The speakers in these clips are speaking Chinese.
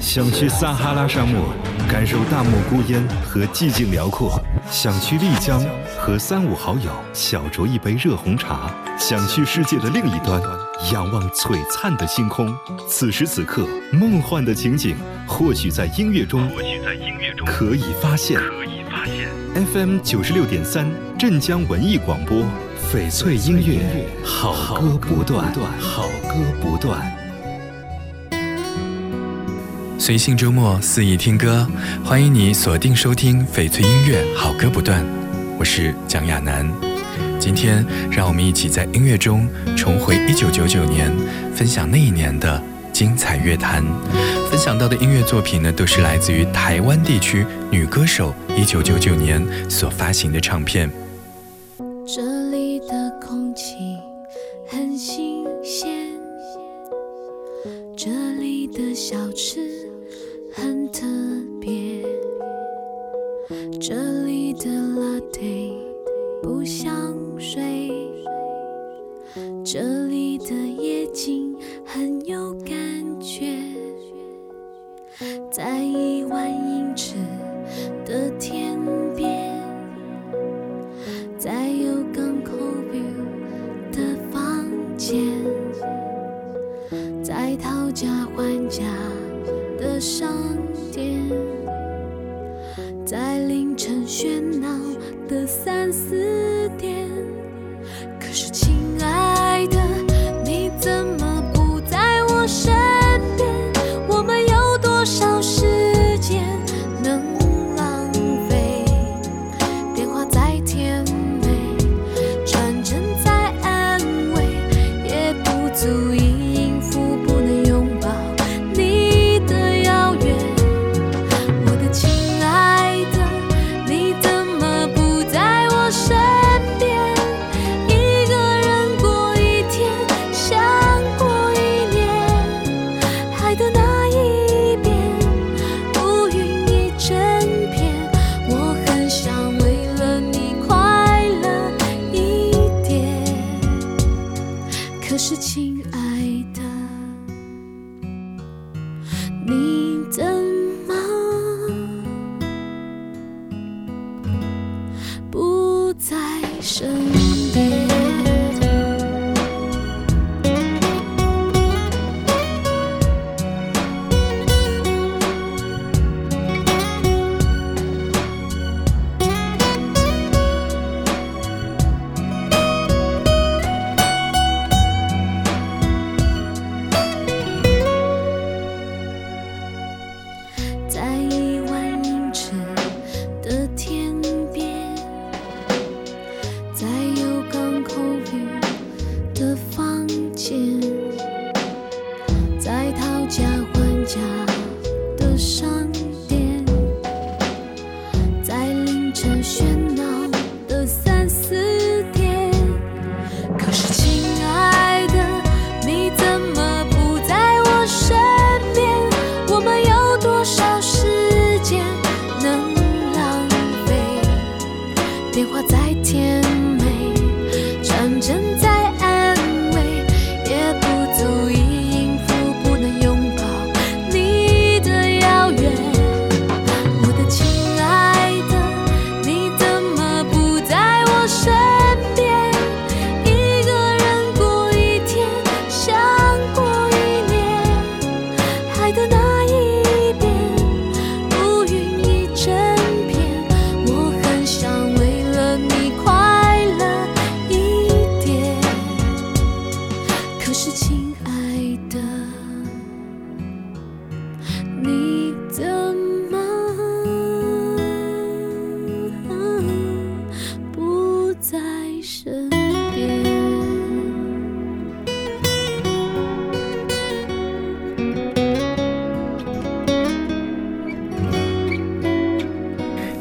想去撒哈拉沙漠，感受大漠孤烟和寂静辽阔；想去丽江，和三五好友小酌一杯热红茶；想去世界的另一端，仰望璀璨的星空。此时此刻，梦幻的情景或许在音乐中，或许在音乐中可以发现。可以发现。FM 九十六点三，镇江文艺广播，翡翠音乐，好歌不断，好歌不断。随性周末肆意听歌，欢迎你锁定收听翡翠音乐，好歌不断。我是蒋亚楠，今天让我们一起在音乐中重回一九九九年，分享那一年的精彩乐坛。分享到的音乐作品呢，都是来自于台湾地区女歌手一九九九年所发行的唱片。在一万英尺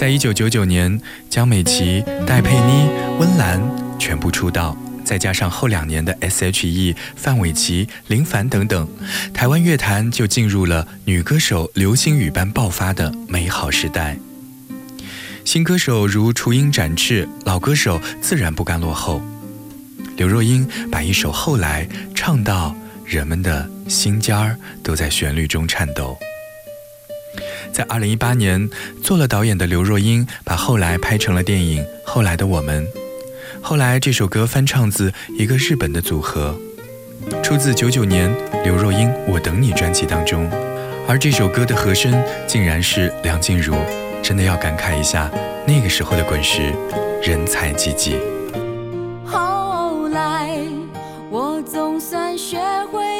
在一九九九年，江美琪、戴佩妮、温岚全部出道，再加上后两年的 S.H.E、范玮琪、林凡等等，台湾乐坛就进入了女歌手流星雨般爆发的美好时代。新歌手如雏鹰展翅，老歌手自然不甘落后。刘若英把一首《后来》唱到人们的心尖儿都在旋律中颤抖。在二零一八年做了导演的刘若英，把后来拍成了电影《后来的我们》。后来这首歌翻唱自一个日本的组合，出自九九年刘若英《我等你》专辑当中。而这首歌的和声竟然是梁静茹，真的要感慨一下那个时候的滚石，人才济济。后来我总算学会，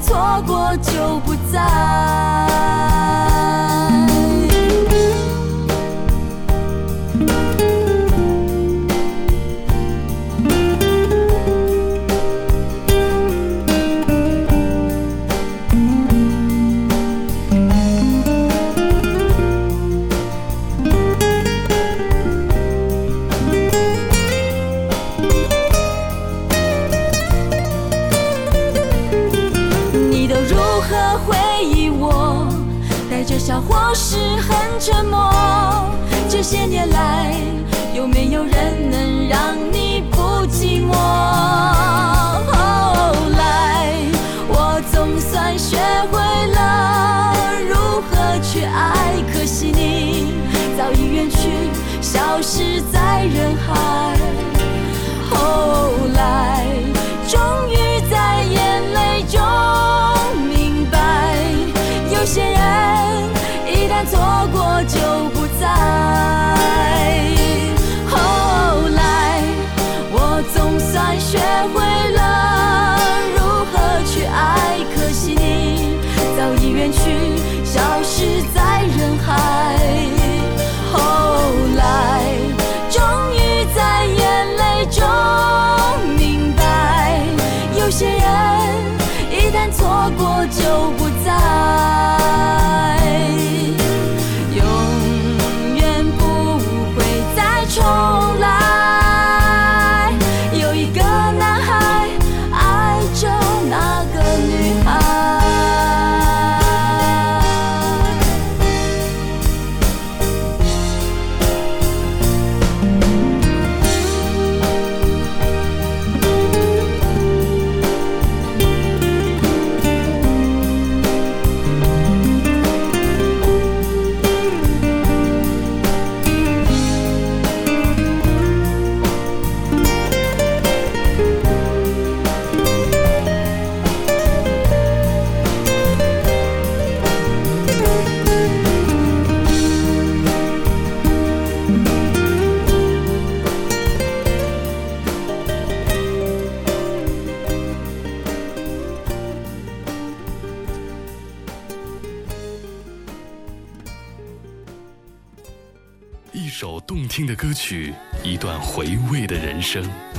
错过就不再。可惜你早已远去，消失在人海。后来，终于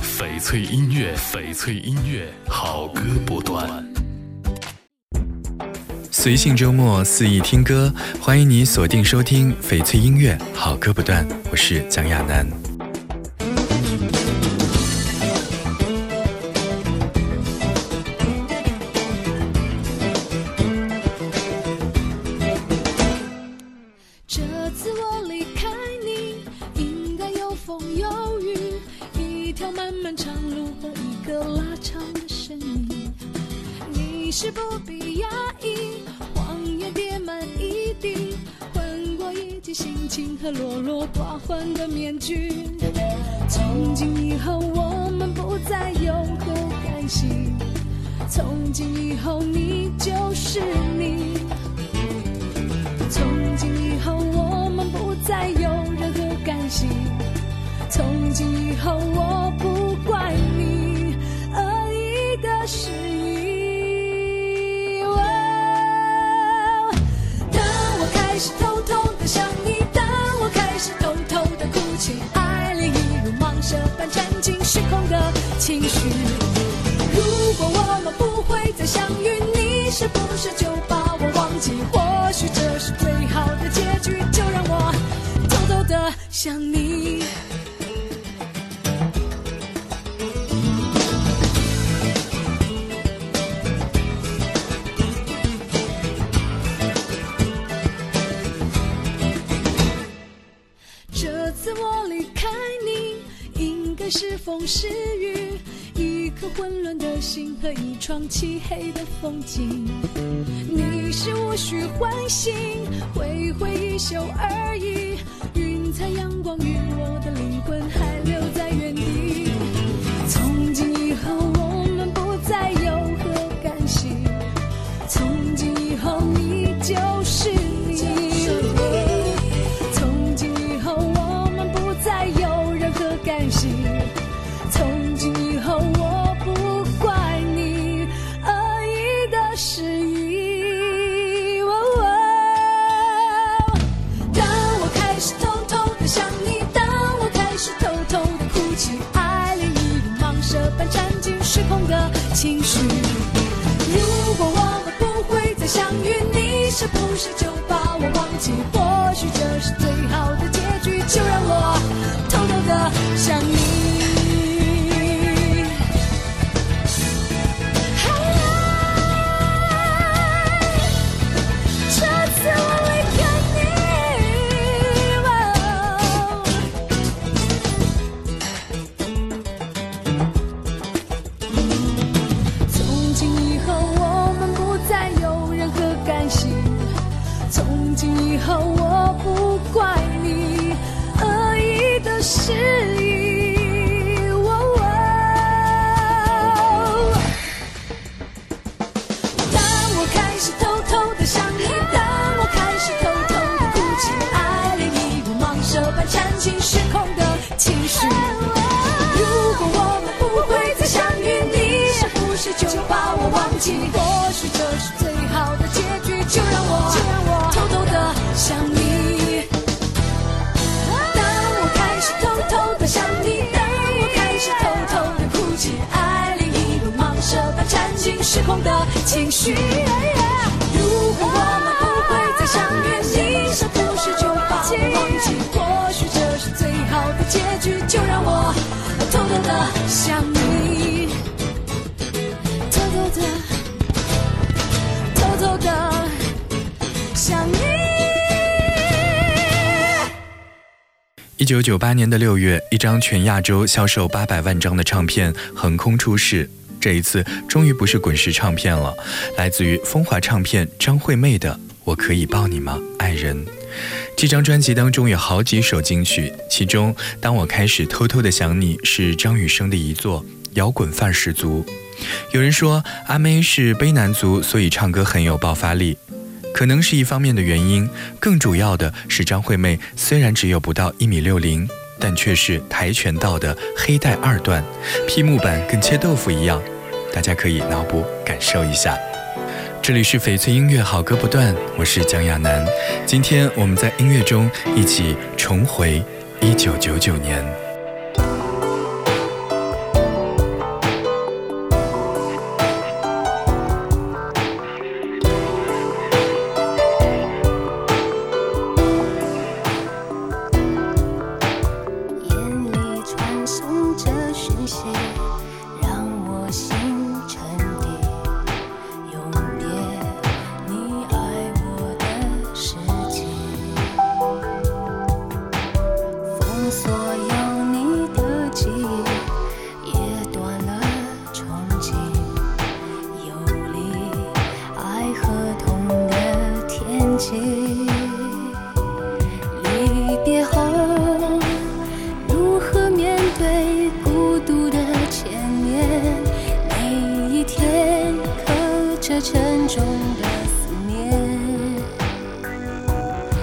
翡翠音乐，翡翠音乐，好歌不断。随性周末，肆意听歌，欢迎你锁定收听翡翠音乐，好歌不断。我是蒋亚楠。和落落寡欢的面具。从今以后，我们不再有何干系。从今以后，你就是你。从今以后，我们不再有任何干系。从今以后，我不情绪。如果我们不会再相遇，你是不是就把我忘记？或许这是最好的结局，就让我偷偷的想你。这次我离开你，应该是风是混乱的心和一窗漆黑的风景，你是无需唤醒，挥挥衣袖情绪。如果我们不会再相遇，你是不是就把我忘记？失控的情绪。如果我们不会再相遇，你是不是就把我忘记？或许这是最好的结局，就让我偷偷的想你，偷偷的。偷偷的想你一九九八年的六月，一张全亚洲销售八百万张的唱片横空出世。这一次，终于不是滚石唱片了，来自于风华唱片张惠妹的《我可以抱你吗，爱人》。这张专辑当中有好几首金曲，其中《当我开始偷偷的想你》是张雨生的遗作，摇滚范儿十足。有人说阿妹是悲男族，所以唱歌很有爆发力。可能是一方面的原因，更主要的是张惠妹虽然只有不到一米六零，但却是跆拳道的黑带二段，劈木板跟切豆腐一样，大家可以脑补感受一下。这里是翡翠音乐好歌不断我是蒋亚楠。今天我们在音乐中一起重回一九九九年。最孤独的千年，每一天刻着沉重的思念，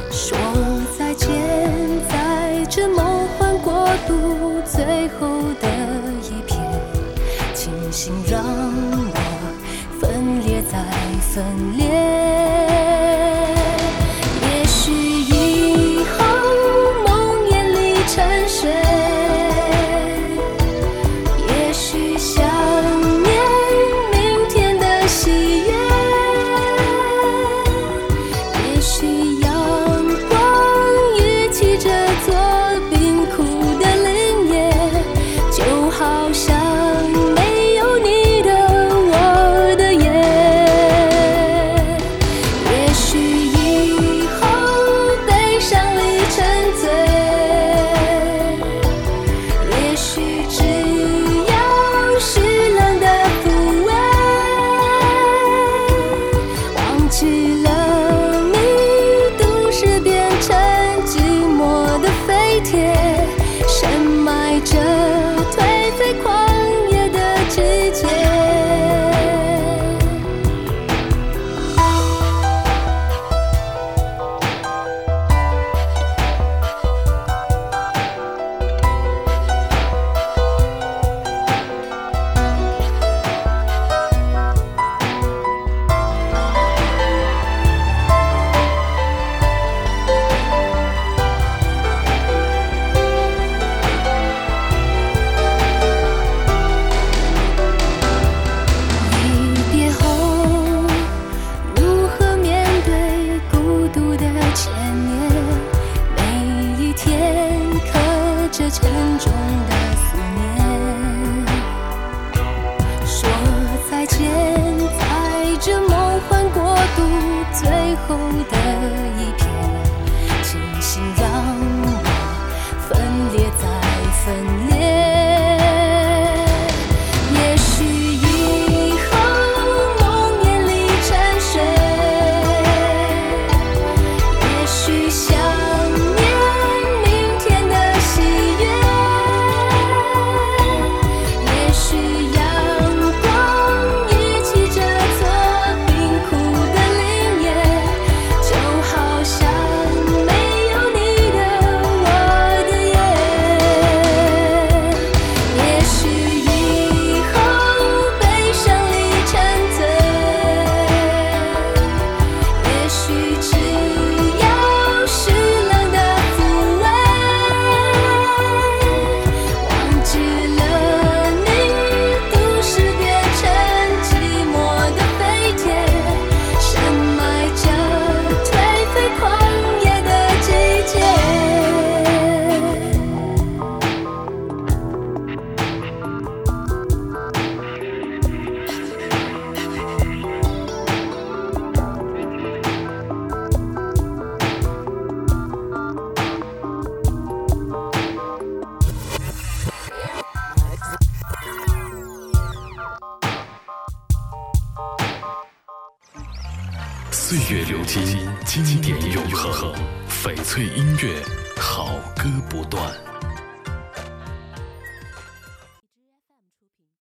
说再见，在这梦幻国度最后的一片，清醒让我分裂再分裂。